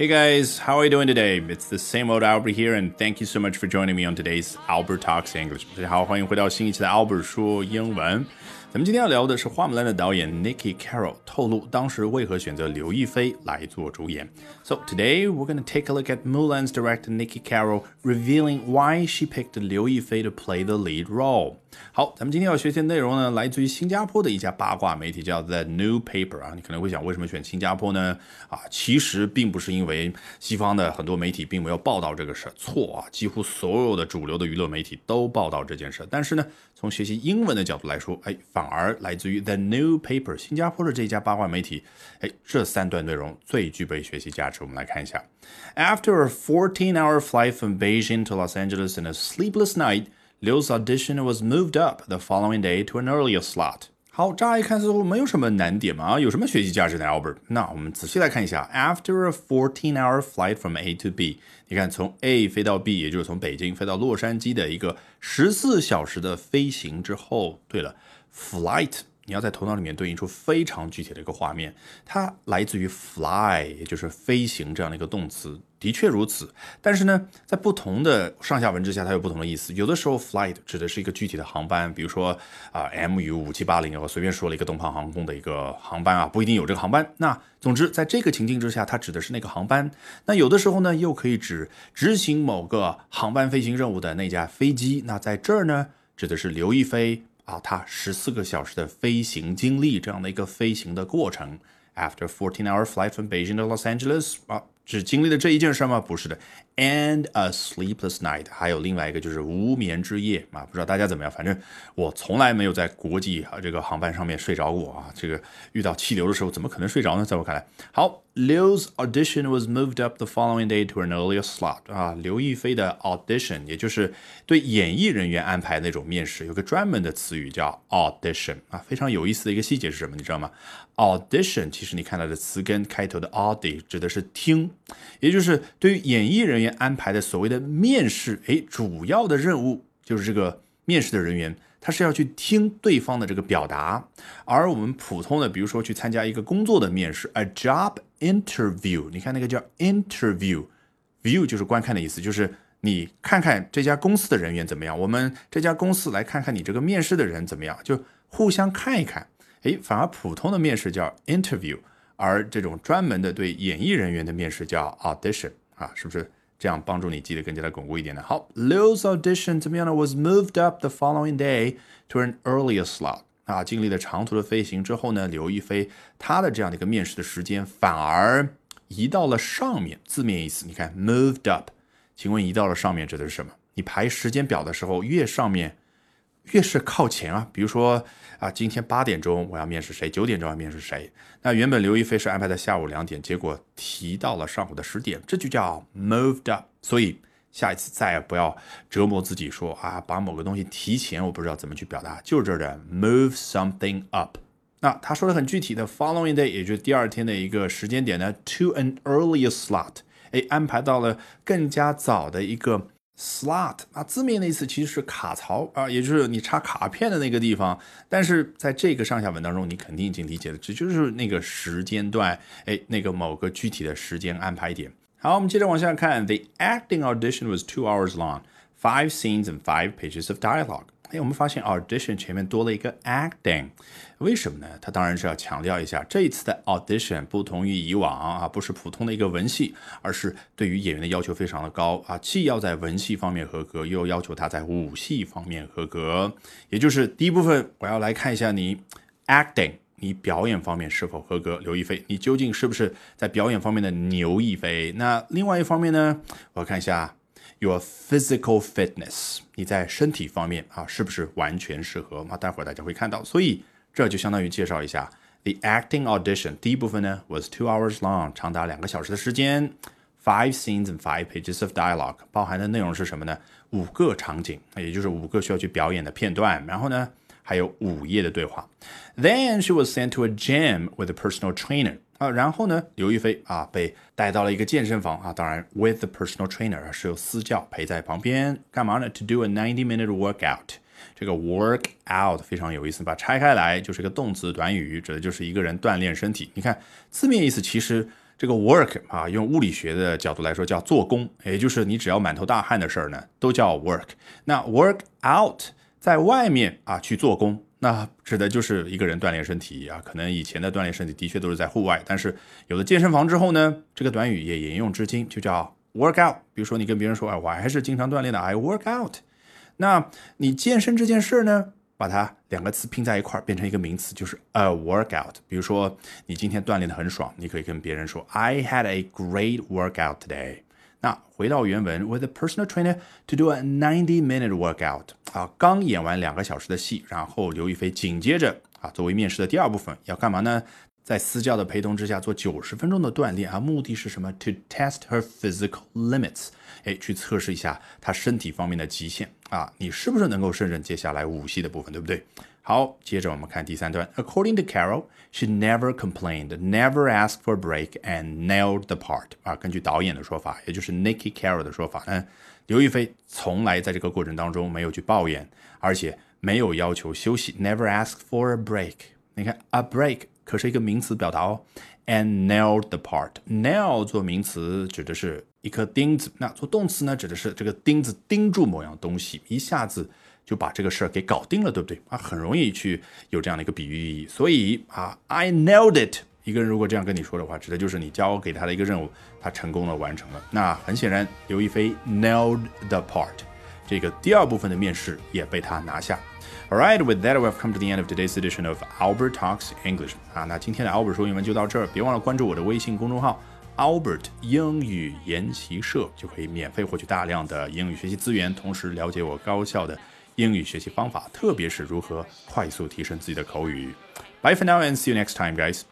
Hey guys, how are you doing today? It's the same old Albert here, and thank you so much for joining me on today's Albert Talks English. 大家好，欢迎回到新一期的 Albert 说英文。 咱们今天要聊的是花木兰的导演 Nicky Carroll 透露当时为何选择刘亦菲来做主演。So today we're going to take a look at Mulan's director Nicky Carroll revealing why she picked Liu Yifei to play the lead role. 好，咱们今天要学习的内容呢，来自于新加坡的一家八卦媒体，叫 The New Paper 啊。你可能会想，为什么选新加坡呢？啊，其实并不是因为西方的很多媒体并没有报道这个事，错啊，几乎所有的主流的娱乐媒体都报道这件事。但是呢，从学习英文的角度来说，哎，反而来自于 The New Paper 新加坡的这家八卦媒体，哎，这三段内容最具备学习价值。我们来看一下：After a 14-hour flight from Beijing to Los Angeles and a sleepless night. Liu's audition was moved up the following day to an earlier slot. 好，乍一看似乎没有什么难点嘛，啊，有什么学习价值呢，Albert？那我们仔细来看一下，After a fourteen-hour flight from A to B，你看从 A 飞到 B，也就是从北京飞到洛杉矶的一个十四小时的飞行之后，对了，flight。你要在头脑里面对应出非常具体的一个画面，它来自于 fly，也就是飞行这样的一个动词，的确如此。但是呢，在不同的上下文之下，它有不同的意思。有的时候，flight 指的是一个具体的航班，比如说啊，MU 五七八零，我随便说了一个东方航空的一个航班啊，不一定有这个航班。那总之，在这个情境之下，它指的是那个航班。那有的时候呢，又可以指执行某个航班飞行任务的那架飞机。那在这儿呢，指的是刘亦菲。啊，他十四个小时的飞行经历，这样的一个飞行的过程。After fourteen-hour flight from Beijing to Los Angeles，啊，只经历了这一件事吗？不是的。And a sleepless night，还有另外一个就是无眠之夜啊。不知道大家怎么样，反正我从来没有在国际啊这个航班上面睡着过啊。这个遇到气流的时候，怎么可能睡着呢？在我看来，好。Liu's audition was moved up the following day to an earlier slot 啊，刘亦菲的 audition，也就是对演艺人员安排那种面试，有个专门的词语叫 audition 啊，非常有意思的一个细节是什么？你知道吗？audition 其实你看到的词根开头的 audi 指的是听，也就是对于演艺人员安排的所谓的面试，诶，主要的任务就是这个面试的人员。他是要去听对方的这个表达，而我们普通的，比如说去参加一个工作的面试，a job interview，你看那个叫 interview，view 就是观看的意思，就是你看看这家公司的人员怎么样，我们这家公司来看看你这个面试的人怎么样，就互相看一看。诶，反而普通的面试叫 interview，而这种专门的对演艺人员的面试叫 audition，啊，是不是？这样帮助你记得更加的巩固一点呢。好，Liu's audition 怎么样呢？Was moved up the following day to an earlier slot。啊，经历了长途的飞行之后呢，刘亦菲她的这样的一个面试的时间反而移到了上面。字面意思，你看 moved up，请问移到了上面指的是什么？你排时间表的时候越上面。越是靠前啊，比如说啊，今天八点钟我要面试谁，九点钟要面试谁。那原本刘亦菲是安排在下午两点，结果提到了上午的十点，这就叫 moved up。所以下一次再也不要折磨自己说啊，把某个东西提前，我不知道怎么去表达，就是这儿的 move something up。那他说的很具体的 following day，也就是第二天的一个时间点呢，to an earlier slot，哎，安排到了更加早的一个。Slot 啊，字面的意思其实是卡槽啊，也就是你插卡片的那个地方。但是在这个上下文当中，你肯定已经理解了，这就是那个时间段，哎，那个某个具体的时间安排点。好，我们接着往下看，The acting audition was two hours long, five scenes and five pages of dialogue. 哎，我们发现 audition 前面多了一个 acting，为什么呢？它当然是要强调一下，这一次的 audition 不同于以往啊，不是普通的一个文戏，而是对于演员的要求非常的高啊，既要在文戏方面合格，又要求他在武戏方面合格。也就是第一部分，我要来看一下你 acting，你表演方面是否合格，刘亦菲，你究竟是不是在表演方面的牛亦菲？那另外一方面呢，我要看一下。Your physical fitness，你在身体方面啊，是不是完全适合？那待会儿大家会看到，所以这就相当于介绍一下 the acting audition。第一部分呢，was two hours long，长达两个小时的时间，five scenes and five pages of dialogue，包含的内容是什么呢？五个场景，也就是五个需要去表演的片段，然后呢，还有五页的对话。Then she was sent to a gym with a personal trainer。 啊，然后呢，刘亦菲啊被带到了一个健身房啊，当然 with the personal trainer 是有私教陪在旁边，干嘛呢？To do a ninety minute workout。这个 work out 非常有意思，把拆开来就是个动词短语，指的就是一个人锻炼身体。你看字面意思，其实这个 work 啊，用物理学的角度来说叫做工，也就是你只要满头大汗的事儿呢，都叫 work。那 work out 在外面啊去做工，那指的就是一个人锻炼身体啊。可能以前的锻炼身体的确都是在户外，但是有了健身房之后呢，这个短语也沿用至今，就叫 work out。比如说你跟别人说，哎，我还是经常锻炼的，I work out。那你健身这件事呢，把它两个词拼在一块儿，变成一个名词，就是 a workout。比如说你今天锻炼的很爽，你可以跟别人说，I had a great workout today。那回到原文，with a personal trainer to do a ninety-minute workout。啊，刚演完两个小时的戏，然后刘亦菲紧接着啊，作为面试的第二部分要干嘛呢？在私教的陪同之下做九十分钟的锻炼啊，目的是什么？To test her physical limits，哎，去测试一下她身体方面的极限啊，你是不是能够胜任接下来武戏的部分，对不对？好，接着我们看第三段。According to Carol, she never complained, never asked for a break, and nailed the part。啊，根据导演的说法，也就是 Nikki Carol 的说法呢，刘亦菲从来在这个过程当中没有去抱怨，而且没有要求休息，never asked for a break。你看，a break。可是一个名词表达哦，and nailed the part。nail 做名词指的是一颗钉子，那做动词呢，指的是这个钉子钉住某样东西，一下子就把这个事儿给搞定了，对不对？啊，很容易去有这样的一个比喻意义。所以啊，I nailed it。一个人如果这样跟你说的话，指的就是你交给他的一个任务，他成功的完成了。那很显然，刘亦菲 nailed the part。这个第二部分的面试也被他拿下。Alright, with that we've come to the end of today's edition of Albert Talks English 啊，那今天的 Albert 说英文就到这儿，别忘了关注我的微信公众号 Albert 英语研习社，就可以免费获取大量的英语学习资源，同时了解我高效的英语学习方法，特别是如何快速提升自己的口语。Bye for now and see you next time, guys.